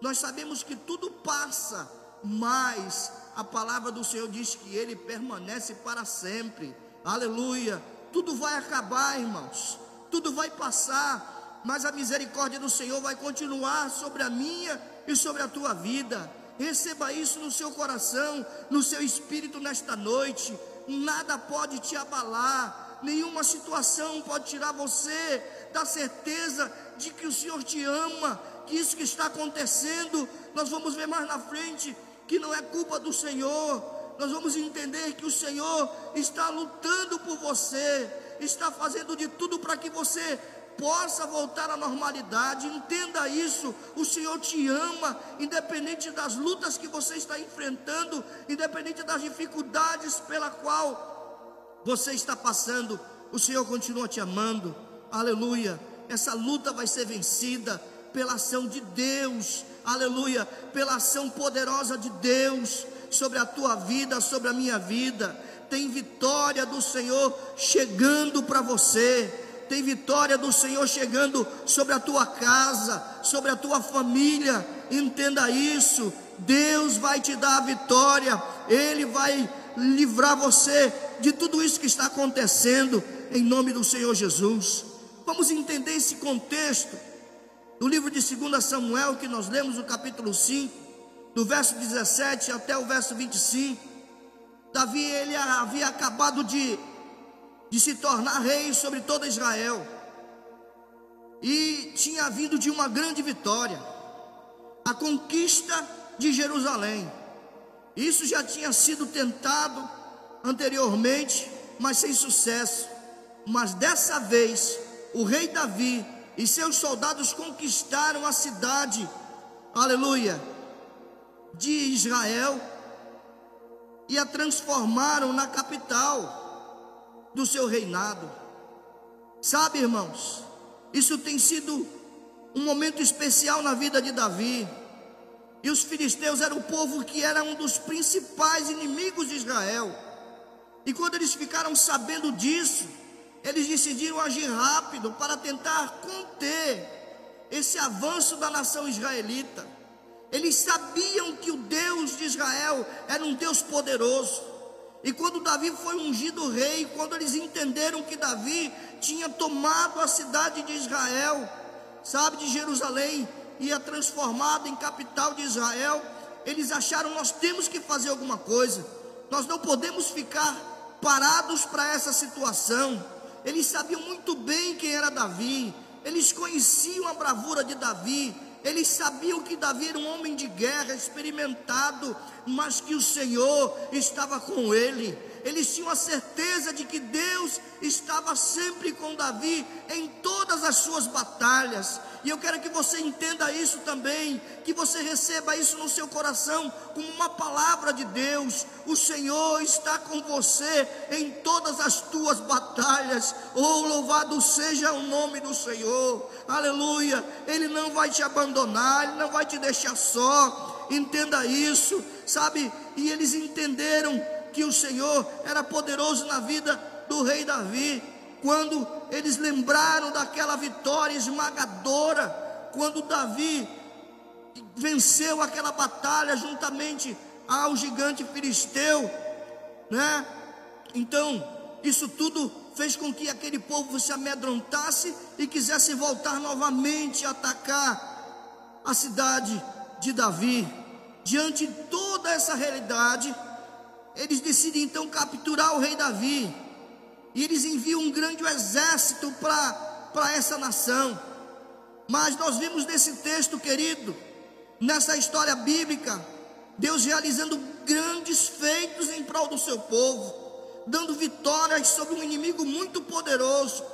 Nós sabemos que tudo passa, mas a palavra do Senhor diz que ele permanece para sempre. Aleluia. Tudo vai acabar, irmãos. Tudo vai passar, mas a misericórdia do Senhor vai continuar sobre a minha e sobre a tua vida. Receba isso no seu coração, no seu espírito nesta noite. Nada pode te abalar, nenhuma situação pode tirar você da certeza de que o Senhor te ama, que isso que está acontecendo, nós vamos ver mais na frente, que não é culpa do Senhor. Nós vamos entender que o Senhor está lutando por você, está fazendo de tudo para que você possa voltar à normalidade. Entenda isso. O Senhor te ama, independente das lutas que você está enfrentando, independente das dificuldades pela qual você está passando. O Senhor continua te amando. Aleluia. Essa luta vai ser vencida pela ação de Deus, aleluia, pela ação poderosa de Deus sobre a tua vida, sobre a minha vida. Tem vitória do Senhor chegando para você. Tem vitória do Senhor chegando sobre a tua casa, sobre a tua família. Entenda isso. Deus vai te dar a vitória. Ele vai livrar você de tudo isso que está acontecendo em nome do Senhor Jesus. Vamos entender esse contexto do livro de 2 Samuel, que nós lemos no capítulo 5, do verso 17 até o verso 25, Davi ele havia acabado de, de se tornar rei sobre toda Israel, e tinha vindo de uma grande vitória, a conquista de Jerusalém. Isso já tinha sido tentado anteriormente, mas sem sucesso. Mas dessa vez, o rei Davi e seus soldados conquistaram a cidade, aleluia, de Israel e a transformaram na capital do seu reinado. Sabe, irmãos, isso tem sido um momento especial na vida de Davi. E os filisteus eram o povo que era um dos principais inimigos de Israel. E quando eles ficaram sabendo disso, eles decidiram agir rápido para tentar conter esse avanço da nação israelita. Eles sabiam que o Deus de Israel era um Deus poderoso. E quando Davi foi ungido rei, quando eles entenderam que Davi tinha tomado a cidade de Israel, sabe, de Jerusalém, e a transformado em capital de Israel, eles acharam: nós temos que fazer alguma coisa, nós não podemos ficar parados para essa situação. Eles sabiam muito bem quem era Davi, eles conheciam a bravura de Davi, eles sabiam que Davi era um homem de guerra experimentado, mas que o Senhor estava com ele. Eles tinham a certeza de que Deus estava sempre com Davi em todas as suas batalhas. E eu quero que você entenda isso também, que você receba isso no seu coração como uma palavra de Deus. O Senhor está com você em todas as tuas batalhas. Oh, louvado seja o nome do Senhor. Aleluia. Ele não vai te abandonar, ele não vai te deixar só. Entenda isso, sabe? E eles entenderam que o Senhor era poderoso na vida do rei Davi quando eles lembraram daquela vitória esmagadora, quando Davi venceu aquela batalha juntamente ao gigante filisteu, né? Então, isso tudo fez com que aquele povo se amedrontasse e quisesse voltar novamente a atacar a cidade de Davi. Diante de toda essa realidade, eles decidem então capturar o rei Davi e eles enviam um grande exército para essa nação. Mas nós vimos nesse texto, querido, nessa história bíblica, Deus realizando grandes feitos em prol do seu povo, dando vitórias sobre um inimigo muito poderoso.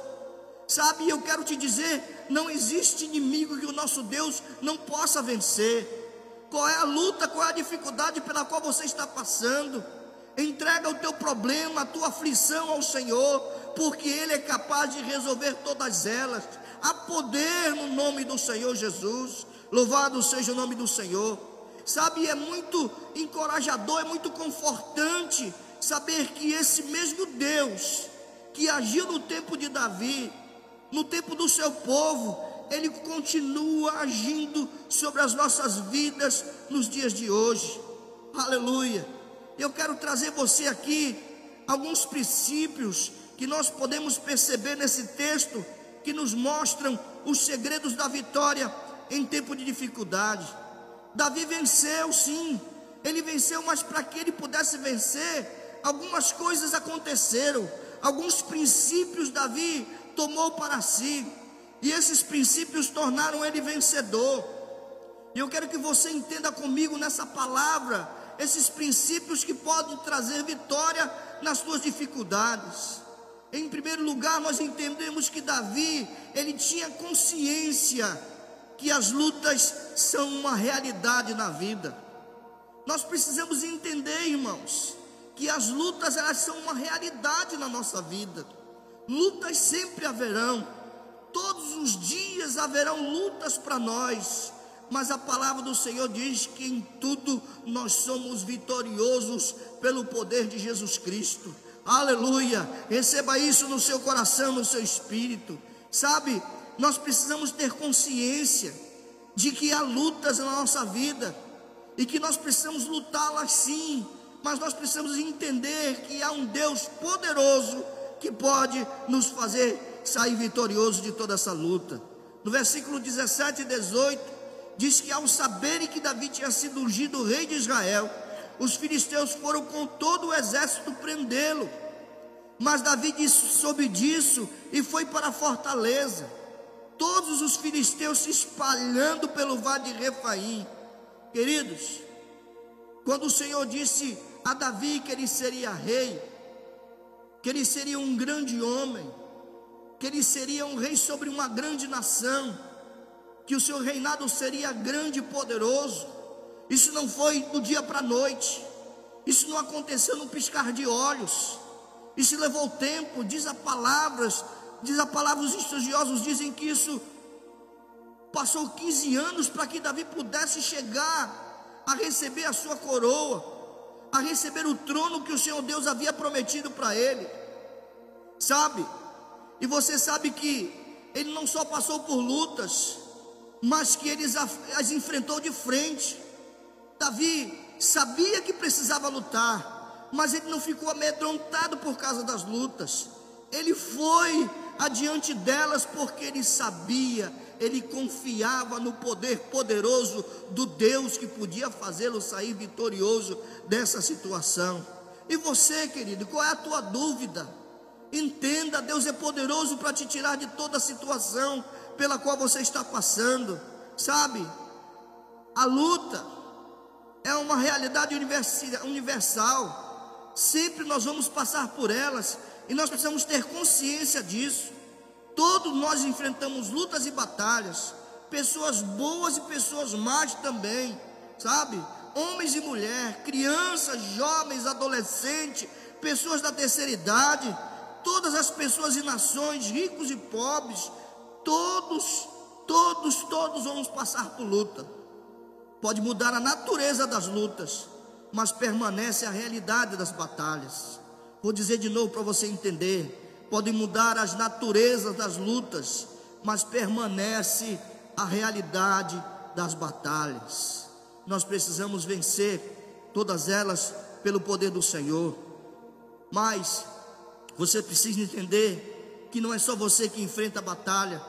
Sabe, eu quero te dizer: não existe inimigo que o nosso Deus não possa vencer. Qual é a luta, qual é a dificuldade pela qual você está passando? Entrega o teu problema, a tua aflição ao Senhor, porque Ele é capaz de resolver todas elas. Há poder no nome do Senhor Jesus. Louvado seja o nome do Senhor. Sabe, é muito encorajador, é muito confortante saber que esse mesmo Deus que agiu no tempo de Davi, no tempo do seu povo, ele continua agindo sobre as nossas vidas nos dias de hoje. Aleluia. Eu quero trazer você aqui alguns princípios que nós podemos perceber nesse texto que nos mostram os segredos da vitória em tempo de dificuldade. Davi venceu, sim, ele venceu, mas para que ele pudesse vencer, algumas coisas aconteceram, alguns princípios Davi tomou para si, e esses princípios tornaram ele vencedor. E eu quero que você entenda comigo nessa palavra, esses princípios que podem trazer vitória nas suas dificuldades. Em primeiro lugar, nós entendemos que Davi, ele tinha consciência que as lutas são uma realidade na vida. Nós precisamos entender, irmãos, que as lutas elas são uma realidade na nossa vida. Lutas sempre haverão. Todos os dias haverão lutas para nós. Mas a palavra do Senhor diz que em tudo nós somos vitoriosos pelo poder de Jesus Cristo. Aleluia. Receba isso no seu coração, no seu espírito. Sabe, nós precisamos ter consciência de que há lutas na nossa vida e que nós precisamos lutá-las sim, mas nós precisamos entender que há um Deus poderoso que pode nos fazer sair vitorioso de toda essa luta. No versículo 17 e 18, diz que ao saberem que Davi tinha sido ungido rei de Israel, os filisteus foram com todo o exército prendê-lo. Mas Davi disse, soube disso e foi para a fortaleza. Todos os filisteus se espalhando pelo vale de Refaim. Queridos, quando o Senhor disse a Davi que ele seria rei, que ele seria um grande homem, que ele seria um rei sobre uma grande nação, que o seu reinado seria grande e poderoso, isso não foi do dia para a noite. Isso não aconteceu num piscar de olhos. Isso levou tempo, diz a palavras, diz a palavra, os estudiosos dizem que isso passou 15 anos para que Davi pudesse chegar a receber a sua coroa, a receber o trono que o Senhor Deus havia prometido para ele. Sabe? E você sabe que ele não só passou por lutas, mas que ele as enfrentou de frente. Davi sabia que precisava lutar, mas ele não ficou amedrontado por causa das lutas. Ele foi adiante delas porque ele sabia, ele confiava no poder poderoso do Deus que podia fazê-lo sair vitorioso dessa situação. E você, querido, qual é a tua dúvida? Entenda, Deus é poderoso para te tirar de toda a situação pela qual você está passando, sabe? A luta, é uma realidade universal. Sempre nós vamos passar por elas e nós precisamos ter consciência disso. Todos nós enfrentamos lutas e batalhas, pessoas boas e pessoas más também, sabe? Homens e mulheres, crianças, jovens, adolescentes, pessoas da terceira idade, todas as pessoas e nações, ricos e pobres, todos, todos, todos vamos passar por luta pode mudar a natureza das lutas, mas permanece a realidade das batalhas. Vou dizer de novo para você entender: pode mudar as naturezas das lutas, mas permanece a realidade das batalhas. Nós precisamos vencer todas elas pelo poder do Senhor. Mas você precisa entender que não é só você que enfrenta a batalha,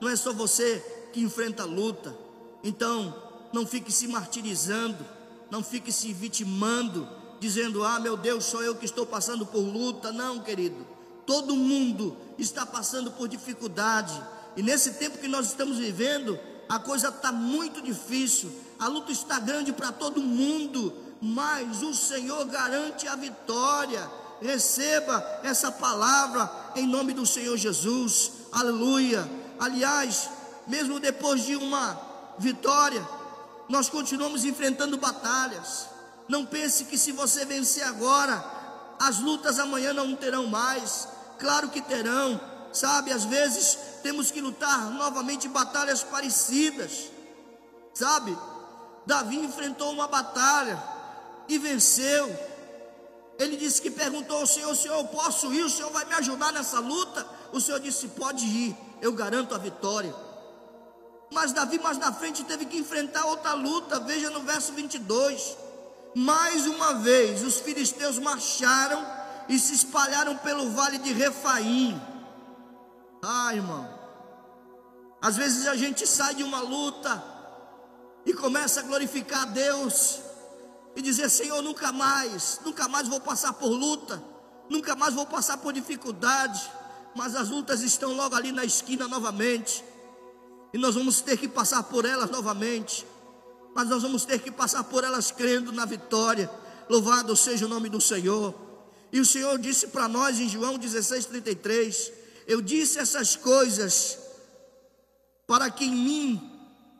não é só você que enfrenta a luta. Então, não fique se martirizando, não fique se vitimando, dizendo: Ah, meu Deus, sou eu que estou passando por luta. Não, querido, todo mundo está passando por dificuldade, e nesse tempo que nós estamos vivendo, a coisa está muito difícil, a luta está grande para todo mundo, mas o Senhor garante a vitória. Receba essa palavra em nome do Senhor Jesus, aleluia. Aliás, mesmo depois de uma vitória, nós continuamos enfrentando batalhas. Não pense que se você vencer agora, as lutas amanhã não terão mais. Claro que terão, sabe? Às vezes temos que lutar novamente batalhas parecidas, sabe? Davi enfrentou uma batalha e venceu. Ele disse que perguntou ao Senhor: Senhor, eu posso ir? O Senhor vai me ajudar nessa luta? O Senhor disse: Pode ir, eu garanto a vitória. Mas Davi, mais na frente, teve que enfrentar outra luta. Veja no verso 22. Mais uma vez, os filisteus marcharam e se espalharam pelo vale de Refaim. Ah, irmão. Às vezes a gente sai de uma luta e começa a glorificar a Deus e dizer: Senhor, nunca mais, nunca mais vou passar por luta, nunca mais vou passar por dificuldade, mas as lutas estão logo ali na esquina novamente, e nós vamos ter que passar por elas novamente, mas nós vamos ter que passar por elas crendo na vitória. Louvado seja o nome do Senhor. E o Senhor disse para nós em João 16:33, eu disse essas coisas para que em mim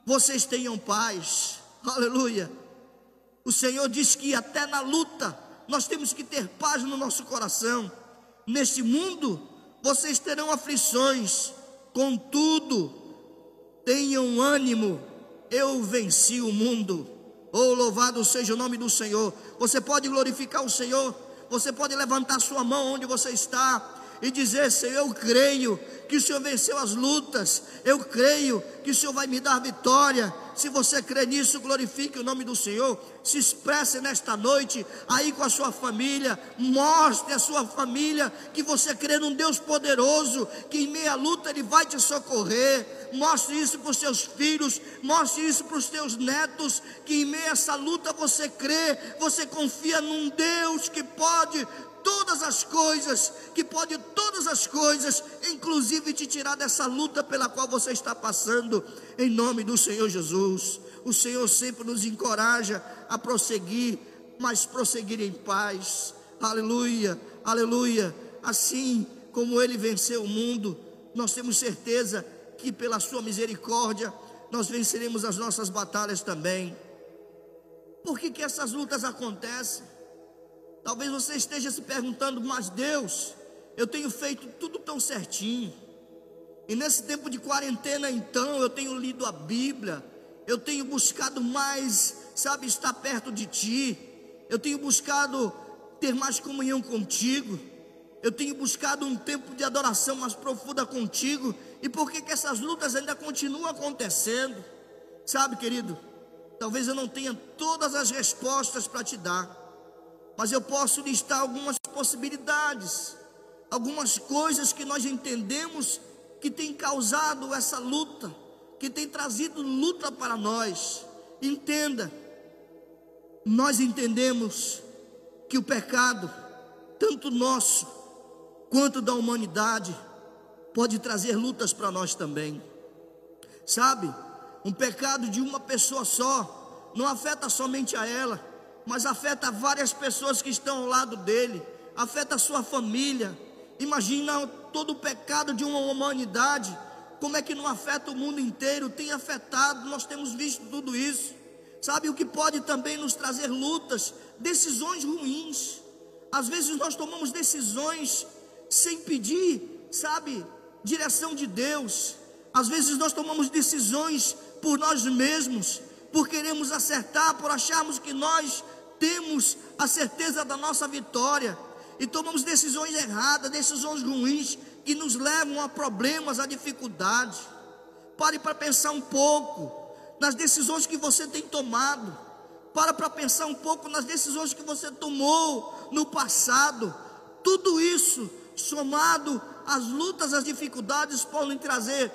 vocês tenham paz. Aleluia. O Senhor diz que até na luta nós temos que ter paz no nosso coração. Neste mundo vocês terão aflições, contudo, tenham ânimo, eu venci o mundo. Oh, louvado seja o nome do Senhor. Você pode glorificar o Senhor, você pode levantar sua mão onde você está e dizer: Senhor, eu creio que o Senhor venceu as lutas, eu creio que o Senhor vai me dar vitória. Se você crê nisso, glorifique o nome do Senhor. Se expresse nesta noite aí com a sua família. Mostre à sua família que você crê num Deus poderoso, que em meia luta Ele vai te socorrer. Mostre isso para os seus filhos, mostre isso para os teus netos, que em meio a essa luta você crê, você confia num Deus que pode todas as coisas, que pode todas as coisas, inclusive te tirar dessa luta pela qual você está passando, em nome do Senhor Jesus. O Senhor sempre nos encoraja a prosseguir, mas prosseguir em paz. Aleluia, aleluia. Assim como ele venceu o mundo, nós temos certeza que pela sua misericórdia nós venceremos as nossas batalhas também. Por que, que essas lutas acontecem? Talvez você esteja se perguntando, mas Deus, eu tenho feito tudo tão certinho. E nesse tempo de quarentena, então, eu tenho lido a Bíblia, eu tenho buscado mais, sabe, estar perto de Ti, eu tenho buscado ter mais comunhão contigo, eu tenho buscado um tempo de adoração mais profunda contigo, e por que, que essas lutas ainda continuam acontecendo? Sabe, querido, talvez eu não tenha todas as respostas para te dar, mas eu posso listar algumas possibilidades, algumas coisas que nós entendemos que tem causado essa luta, que tem trazido luta para nós. Entenda, nós entendemos que o pecado, tanto nosso quanto da humanidade, pode trazer lutas para nós também. Sabe, um pecado de uma pessoa só não afeta somente a ela, mas afeta várias pessoas que estão ao lado dele, afeta a sua família. Imagina todo o pecado de uma humanidade, como é que não afeta o mundo inteiro? Tem afetado, nós temos visto tudo isso. Sabe o que pode também nos trazer lutas, decisões ruins. Às vezes nós tomamos decisões sem pedir, sabe, direção de Deus. Às vezes nós tomamos decisões por nós mesmos, por queremos acertar, por acharmos que nós temos a certeza da nossa vitória e tomamos decisões erradas, decisões ruins que nos levam a problemas, a dificuldades. Pare para pensar um pouco nas decisões que você tem tomado. Para para pensar um pouco nas decisões que você tomou no passado. Tudo isso somado às lutas, às dificuldades podem trazer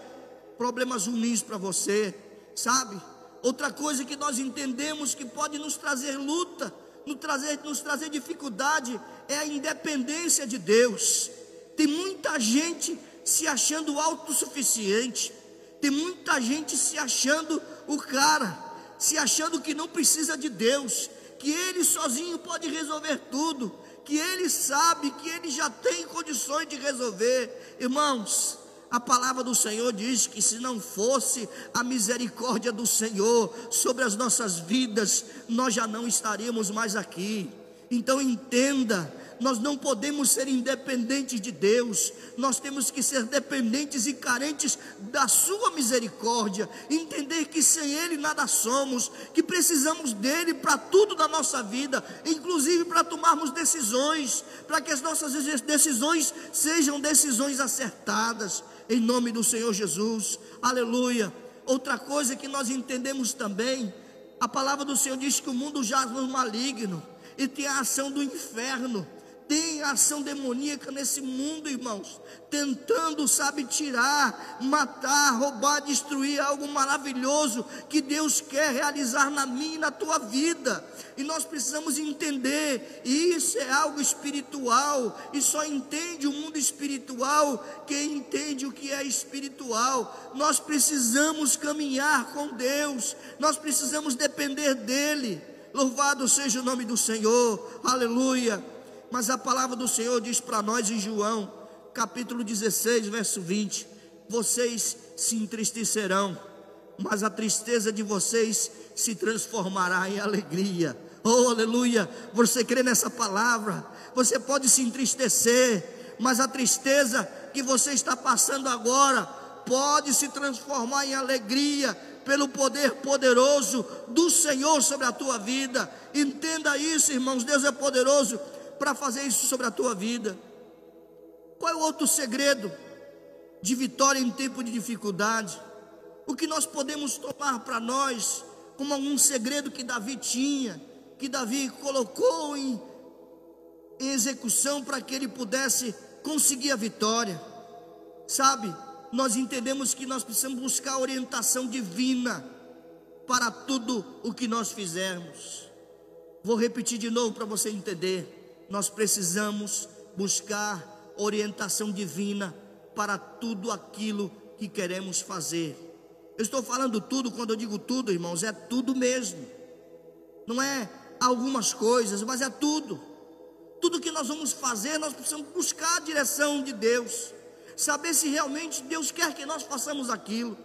problemas ruins para você, sabe? Outra coisa que nós entendemos que pode nos trazer luta, nos trazer, nos trazer dificuldade, é a independência de Deus. Tem muita gente se achando autossuficiente, tem muita gente se achando o cara, se achando que não precisa de Deus, que ele sozinho pode resolver tudo, que ele sabe que ele já tem condições de resolver. Irmãos, a palavra do Senhor diz que se não fosse a misericórdia do Senhor sobre as nossas vidas, nós já não estaríamos mais aqui. Então entenda, nós não podemos ser independentes de Deus, nós temos que ser dependentes e carentes da Sua misericórdia, entender que sem Ele nada somos, que precisamos dele para tudo da nossa vida, inclusive para tomarmos decisões, para que as nossas decisões sejam decisões acertadas, em nome do Senhor Jesus, aleluia. Outra coisa que nós entendemos também, a palavra do Senhor diz que o mundo jaz no maligno e tem a ação do inferno tem ação demoníaca nesse mundo, irmãos, tentando, sabe, tirar, matar, roubar, destruir algo maravilhoso que Deus quer realizar na minha e na tua vida. E nós precisamos entender, isso é algo espiritual, e só entende o mundo espiritual quem entende o que é espiritual. Nós precisamos caminhar com Deus, nós precisamos depender dEle. Louvado seja o nome do Senhor, aleluia. Mas a palavra do Senhor diz para nós em João, capítulo 16, verso 20: Vocês se entristecerão, mas a tristeza de vocês se transformará em alegria. Oh, aleluia! Você crê nessa palavra? Você pode se entristecer, mas a tristeza que você está passando agora pode se transformar em alegria pelo poder poderoso do Senhor sobre a tua vida. Entenda isso, irmãos. Deus é poderoso para fazer isso sobre a tua vida. Qual é o outro segredo de vitória em tempo de dificuldade? O que nós podemos tomar para nós como algum segredo que Davi tinha, que Davi colocou em, em execução para que ele pudesse conseguir a vitória? Sabe, nós entendemos que nós precisamos buscar orientação divina para tudo o que nós fizermos. Vou repetir de novo para você entender nós precisamos buscar orientação divina para tudo aquilo que queremos fazer. Eu estou falando tudo, quando eu digo tudo, irmãos, é tudo mesmo. Não é algumas coisas, mas é tudo. Tudo que nós vamos fazer, nós precisamos buscar a direção de Deus, saber se realmente Deus quer que nós façamos aquilo.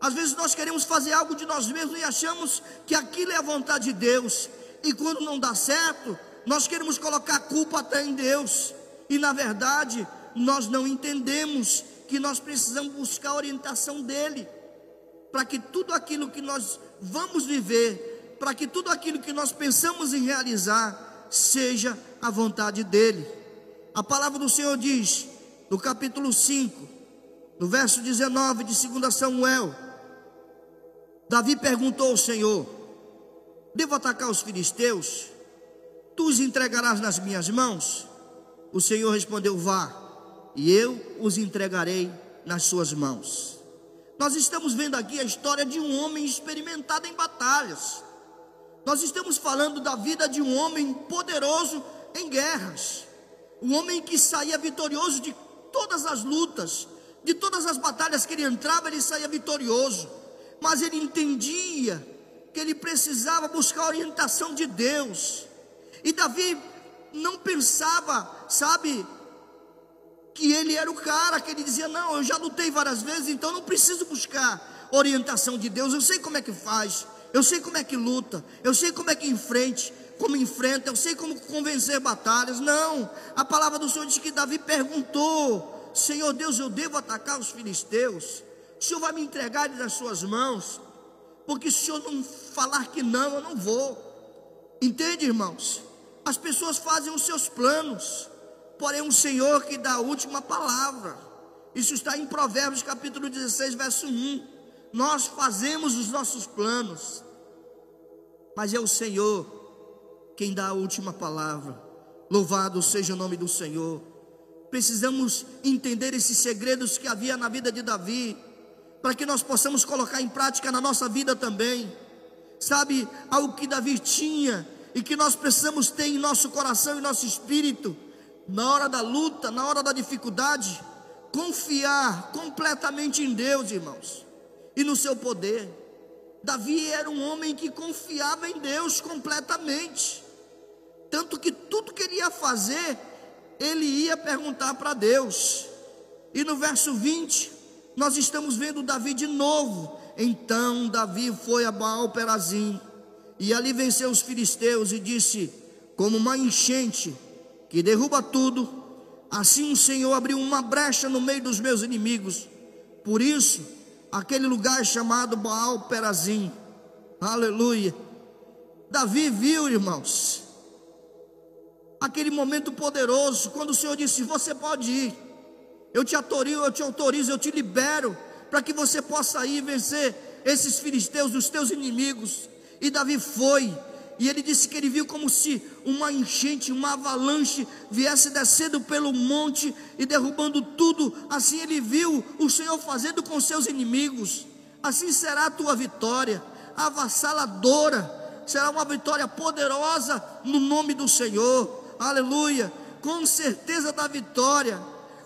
Às vezes nós queremos fazer algo de nós mesmos e achamos que aquilo é a vontade de Deus, e quando não dá certo, nós queremos colocar a culpa até em Deus, e na verdade, nós não entendemos que nós precisamos buscar a orientação dEle, para que tudo aquilo que nós vamos viver, para que tudo aquilo que nós pensamos em realizar, seja a vontade dEle. A palavra do Senhor diz, no capítulo 5, no verso 19 de 2 Samuel, Davi perguntou ao Senhor: Devo atacar os filisteus? Tu os entregarás nas minhas mãos? O Senhor respondeu: Vá, e eu os entregarei nas suas mãos. Nós estamos vendo aqui a história de um homem experimentado em batalhas. Nós estamos falando da vida de um homem poderoso em guerras. Um homem que saía vitorioso de todas as lutas, de todas as batalhas que ele entrava, ele saía vitorioso. Mas ele entendia que ele precisava buscar a orientação de Deus. E Davi não pensava, sabe, que ele era o cara, que ele dizia: Não, eu já lutei várias vezes, então não preciso buscar orientação de Deus. Eu sei como é que faz, eu sei como é que luta, eu sei como é que enfrente, como enfrenta, eu sei como convencer batalhas. Não, a palavra do Senhor diz que Davi perguntou: Senhor Deus, eu devo atacar os filisteus? O Senhor vai me entregar nas suas mãos? Porque se o Senhor não falar que não, eu não vou. Entende, irmãos? As pessoas fazem os seus planos, porém o Senhor que dá a última palavra. Isso está em Provérbios capítulo 16, verso 1. Nós fazemos os nossos planos, mas é o Senhor quem dá a última palavra. Louvado seja o nome do Senhor. Precisamos entender esses segredos que havia na vida de Davi, para que nós possamos colocar em prática na nossa vida também. Sabe, algo que Davi tinha e que nós precisamos ter em nosso coração e nosso espírito, na hora da luta, na hora da dificuldade, confiar completamente em Deus, irmãos, e no seu poder. Davi era um homem que confiava em Deus completamente, tanto que tudo que ele ia fazer, ele ia perguntar para Deus. E no verso 20, nós estamos vendo Davi de novo. Então Davi foi a Baal Perazim e ali venceu os filisteus e disse: Como uma enchente que derruba tudo, assim o Senhor abriu uma brecha no meio dos meus inimigos. Por isso, aquele lugar chamado Baal Perazim. Aleluia. Davi viu, irmãos, aquele momento poderoso, quando o Senhor disse: Você pode ir, eu te autorizo, eu te autorizo, eu te libero, para que você possa ir vencer esses filisteus, os teus inimigos. E Davi foi, e ele disse que ele viu como se uma enchente, uma avalanche viesse descendo pelo monte e derrubando tudo. Assim ele viu o Senhor fazendo com seus inimigos. Assim será a tua vitória, avassaladora será uma vitória poderosa no nome do Senhor. Aleluia. Com certeza da vitória.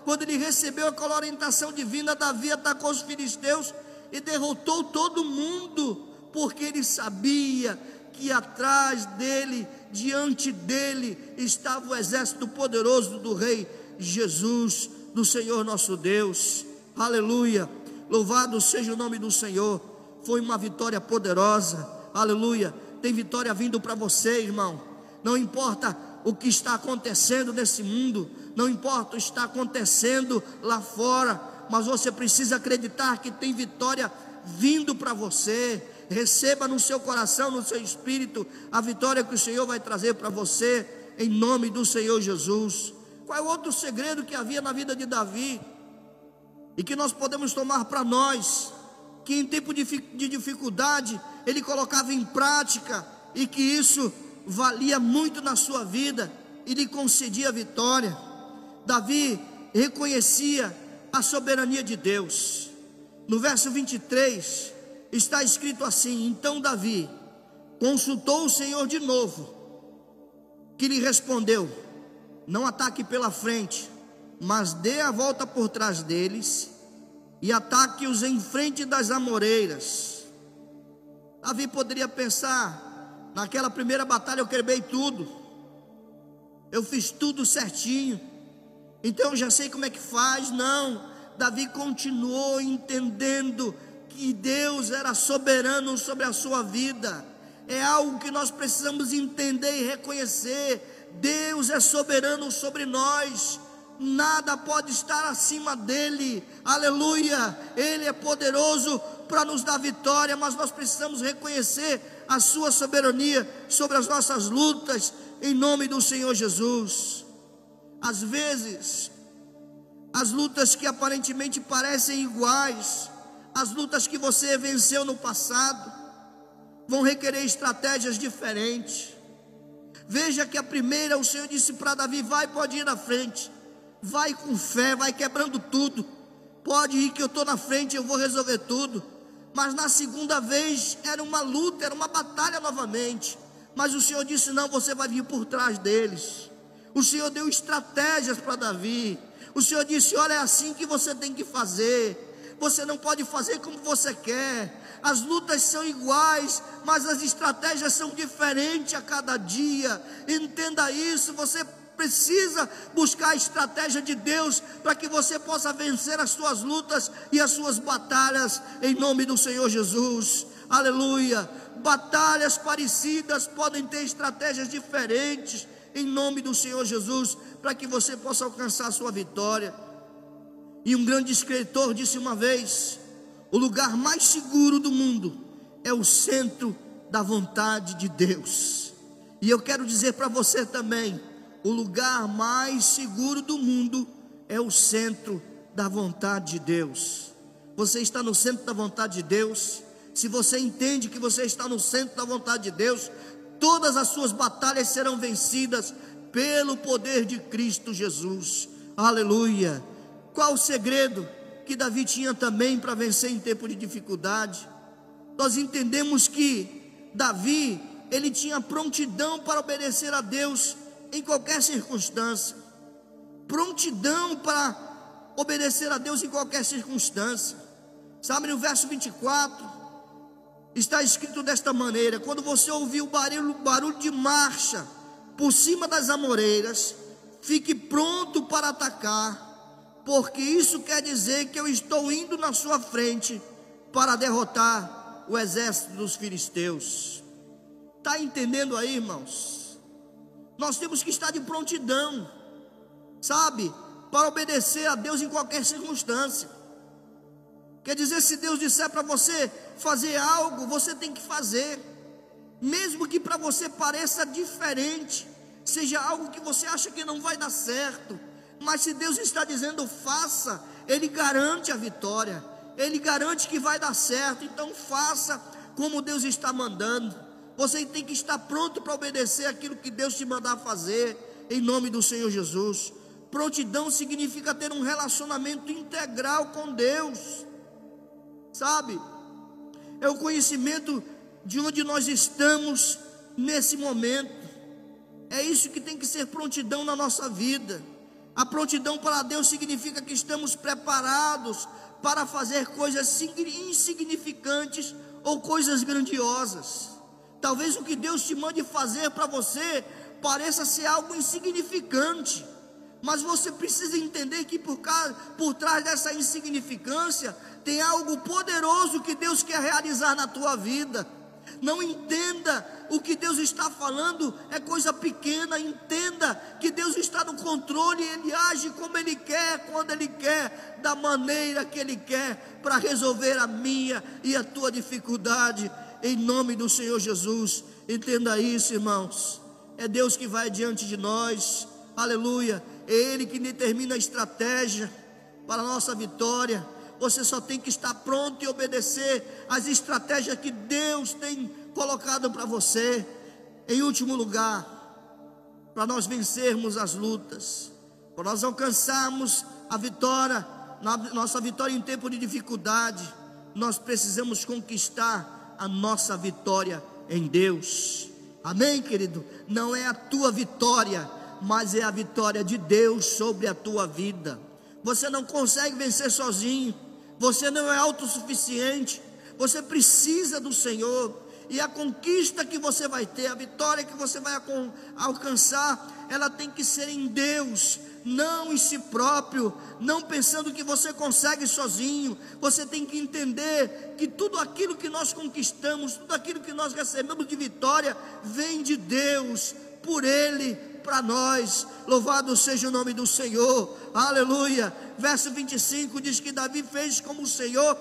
Quando ele recebeu aquela orientação divina, Davi atacou os filisteus e derrotou todo mundo, porque ele sabia que atrás dele, diante dele, estava o exército poderoso do Rei Jesus, do Senhor nosso Deus. Aleluia. Louvado seja o nome do Senhor. Foi uma vitória poderosa. Aleluia tem vitória vindo para você, irmão. Não importa o que está acontecendo nesse mundo, não importa o que está acontecendo lá fora, mas você precisa acreditar que tem vitória vindo para você. Receba no seu coração, no seu espírito, a vitória que o Senhor vai trazer para você, em nome do Senhor Jesus. Qual é o outro segredo que havia na vida de Davi? E que nós podemos tomar para nós, que em tempo de dificuldade, ele colocava em prática e que isso valia muito na sua vida e lhe concedia vitória. Davi reconhecia a soberania de Deus. No verso 23 está escrito assim: Então Davi consultou o Senhor de novo, que lhe respondeu: Não ataque pela frente, mas dê a volta por trás deles e ataque-os em frente das amoreiras Davi poderia pensar: naquela primeira batalha eu quebrei tudo, eu fiz tudo certinho, então eu já sei como é que faz. Não, Davi continuou entendendo que Deus era soberano sobre a sua vida. É algo que nós precisamos entender e reconhecer. Deus é soberano sobre nós nada pode estar acima dele, aleluia. Ele é poderoso para nos dar vitória, mas nós precisamos reconhecer a Sua soberania sobre as nossas lutas, em nome do Senhor Jesus. Às vezes, as lutas que aparentemente parecem iguais, as lutas que você venceu no passado, vão requerer estratégias diferentes. Veja que a primeira, o Senhor disse para Davi: vai, pode ir na frente, vai com fé, vai quebrando tudo. Pode ir que eu estou na frente, eu vou resolver tudo mas na segunda vez era uma luta, era uma batalha novamente. Mas o Senhor disse: Não, você vai vir por trás deles. O Senhor deu estratégias para Davi. O Senhor disse: Olha, é assim que você tem que fazer. Você não pode fazer como você quer. As lutas são iguais, mas as estratégias são diferentes a cada dia. Entenda isso. Você precisa buscar a estratégia de Deus para que você possa vencer as suas lutas e as suas batalhas em nome do Senhor Jesus. Aleluia. Batalhas parecidas podem ter estratégias diferentes em nome do Senhor Jesus para que você possa alcançar a sua vitória. E um grande escritor disse uma vez: o lugar mais seguro do mundo é o centro da vontade de Deus. E eu quero dizer para você também, o lugar mais seguro do mundo é o centro da vontade de Deus. Você está no centro da vontade de Deus. Se você entende que você está no centro da vontade de Deus, todas as suas batalhas serão vencidas pelo poder de Cristo Jesus. Aleluia. Qual o segredo que Davi tinha também para vencer em tempo de dificuldade? Nós entendemos que Davi, ele tinha prontidão para obedecer a Deus em qualquer circunstância, prontidão para obedecer a Deus em qualquer circunstância. Sabe, no verso 24, está escrito desta maneira: quando você ouvir o barulho, barulho de marcha por cima das amoreiras, fique pronto para atacar, porque isso quer dizer que eu estou indo na sua frente para derrotar o exército dos filisteus. Está entendendo aí, irmãos? Nós temos que estar de prontidão. sabe, para obedecer a Deus em qualquer circunstância. Quer dizer, se Deus disser para você fazer algo, você tem que fazer, mesmo que para você pareça diferente, seja algo que você acha que não vai dar certo, mas se Deus está dizendo faça, Ele garante a vitória, Ele garante que vai dar certo, então faça como Deus está mandando. Você tem que estar pronto para obedecer aquilo que Deus te mandar fazer, em nome do Senhor Jesus. Prontidão significa ter um relacionamento integral com Deus sabe? É o conhecimento de onde nós estamos nesse momento. É isso que tem que ser prontidão na nossa vida. A prontidão para Deus significa que estamos preparados para fazer coisas insignificantes ou coisas grandiosas. Talvez o que Deus te mande fazer para você pareça ser algo insignificante, mas você precisa entender que por, causa, por trás dessa insignificância tem algo poderoso que Deus quer realizar na tua vida. Não entenda o que Deus está falando é coisa pequena, entenda que Deus está no controle, Ele age como Ele quer, quando Ele quer, da maneira que Ele quer, para resolver a minha e a tua dificuldade, em nome do Senhor Jesus. Entenda isso, irmãos. É Deus que vai diante de nós, aleluia. É Ele que determina a estratégia para a nossa vitória você só tem que estar pronto e obedecer às estratégias que Deus tem colocado para você. Em último lugar, para nós vencermos as lutas, para nós alcançarmos a vitória, nossa vitória em tempo de dificuldade, nós precisamos conquistar a nossa vitória em Deus. Amém, querido? Não é a tua vitória, mas é a vitória de Deus sobre a tua vida. Você não consegue vencer sozinho. Você não é autossuficiente. Você precisa do Senhor. E a conquista que você vai ter, a vitória que você vai alcançar, ela tem que ser em Deus, não em si próprio, não pensando que você consegue sozinho. Você tem que entender que tudo aquilo que nós conquistamos, tudo aquilo que nós recebemos de vitória, vem de Deus, por Ele, para nós. Louvado seja o nome do Senhor, aleluia. Verso 25 diz que Davi fez como o Senhor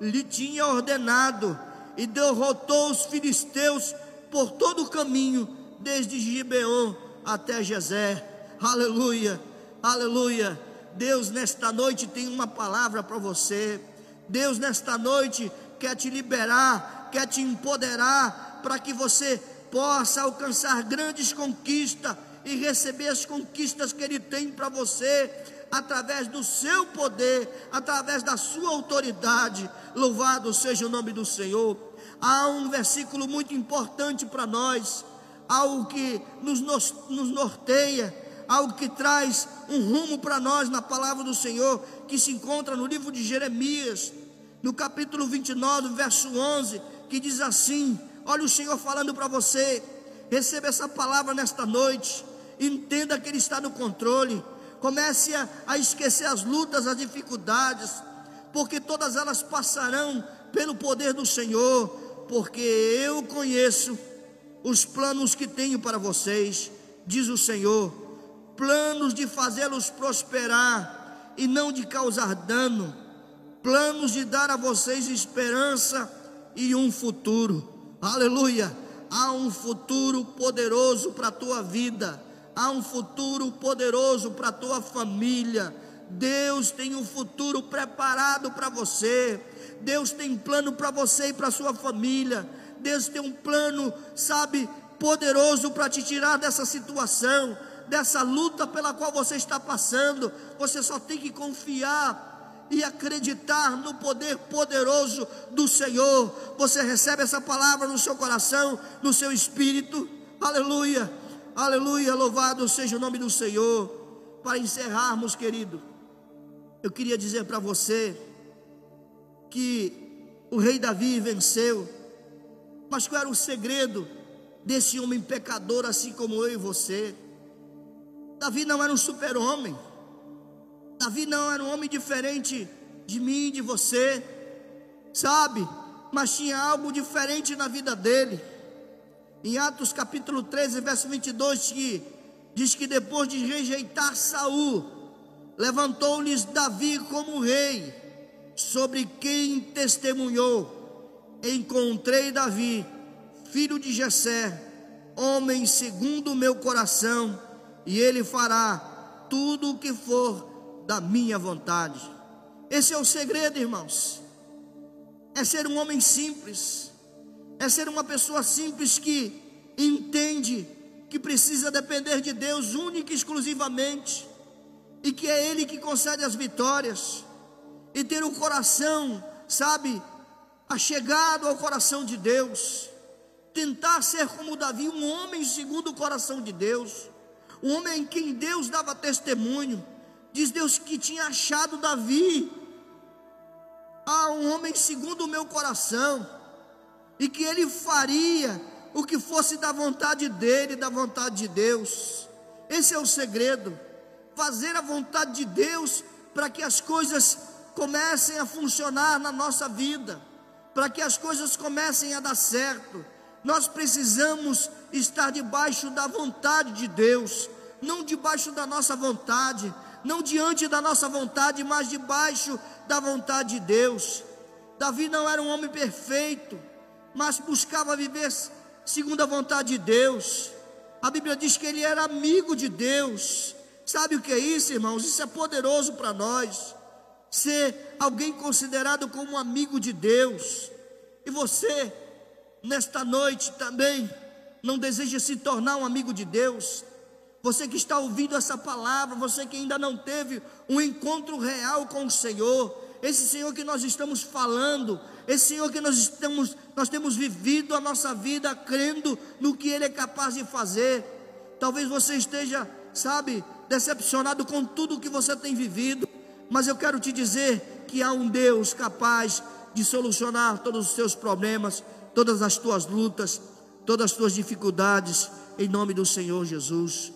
lhe tinha ordenado e derrotou os filisteus por todo o caminho, desde Gibeon até Jezé. Aleluia, aleluia. Deus nesta noite tem uma palavra para você. Deus nesta noite quer te liberar, quer te empoderar para que você possa alcançar grandes conquistas e receber as conquistas que Ele tem para você, através do seu poder, através da sua autoridade. Louvado seja o nome do Senhor. Há um versículo muito importante para nós, algo que nos, nos, nos norteia, algo que traz um rumo para nós na palavra do Senhor, que se encontra no livro de Jeremias, no capítulo 29, verso 11, que diz assim: Olha o Senhor falando para você, receba essa palavra nesta noite entenda que Ele está no controle, comece a, a esquecer as lutas, as dificuldades, porque todas elas passarão pelo poder do Senhor, porque eu conheço os planos que tenho para vocês, diz o Senhor, planos de fazê-los prosperar e não de causar dano, planos de dar a vocês esperança e um futuro. Aleluia! Há um futuro poderoso para a tua vida há um futuro poderoso para a tua família. Deus tem um futuro preparado para você. Deus tem plano para você e para sua família. Deus tem um plano, sabe, poderoso para te tirar dessa situação, dessa luta pela qual você está passando. Você só tem que confiar e acreditar no poder poderoso do Senhor. Você recebe essa palavra no seu coração, no seu espírito. Aleluia. Aleluia, louvado seja o nome do Senhor. Para encerrarmos, querido, eu queria dizer para você que o rei Davi venceu, mas qual era o segredo desse homem pecador, assim como eu e você? Davi não era um super-homem, Davi não era um homem diferente de mim, de você, sabe? Mas tinha algo diferente na vida dele em Atos capítulo 13, verso 22, que diz que depois de rejeitar Saul, levantou-lhes Davi como rei, sobre quem testemunhou: Encontrei Davi, filho de Jessé, homem segundo o meu coração, e ele fará tudo o que for da minha vontade. Esse é o segredo, irmãos. É ser um homem simples, é ser uma pessoa simples que entende que precisa depender de Deus única e exclusivamente, e que é Ele que concede as vitórias, e ter o um coração, sabe, achegado ao coração de Deus, tentar ser como Davi, um homem segundo o coração de Deus, um homem em quem Deus dava testemunho, diz Deus que tinha achado Davi, ah, um homem segundo o meu coração, e que ele faria o que fosse da vontade dele, da vontade de Deus. Esse é o segredo. Fazer a vontade de Deus para que as coisas comecem a funcionar na nossa vida, para que as coisas comecem a dar certo. Nós precisamos estar debaixo da vontade de Deus, não debaixo da nossa vontade, não diante da nossa vontade, mas debaixo da vontade de Deus. Davi não era um homem perfeito, mas buscava viver segundo a vontade de Deus. A Bíblia diz que ele era amigo de Deus. Sabe o que é isso, irmãos? Isso é poderoso para nós. Ser alguém considerado como amigo de Deus. E você, nesta noite também, não deseja se tornar um amigo de Deus? Você que está ouvindo essa palavra, você que ainda não teve um encontro real com o Senhor, esse Senhor que nós estamos falando, esse Senhor que nós estamos, nós temos vivido a nossa vida crendo no que Ele é capaz de fazer. Talvez você esteja, sabe, decepcionado com tudo que você tem vivido, mas eu quero te dizer que há um Deus capaz de solucionar todos os seus problemas, todas as tuas lutas, todas as tuas dificuldades, em nome do Senhor Jesus.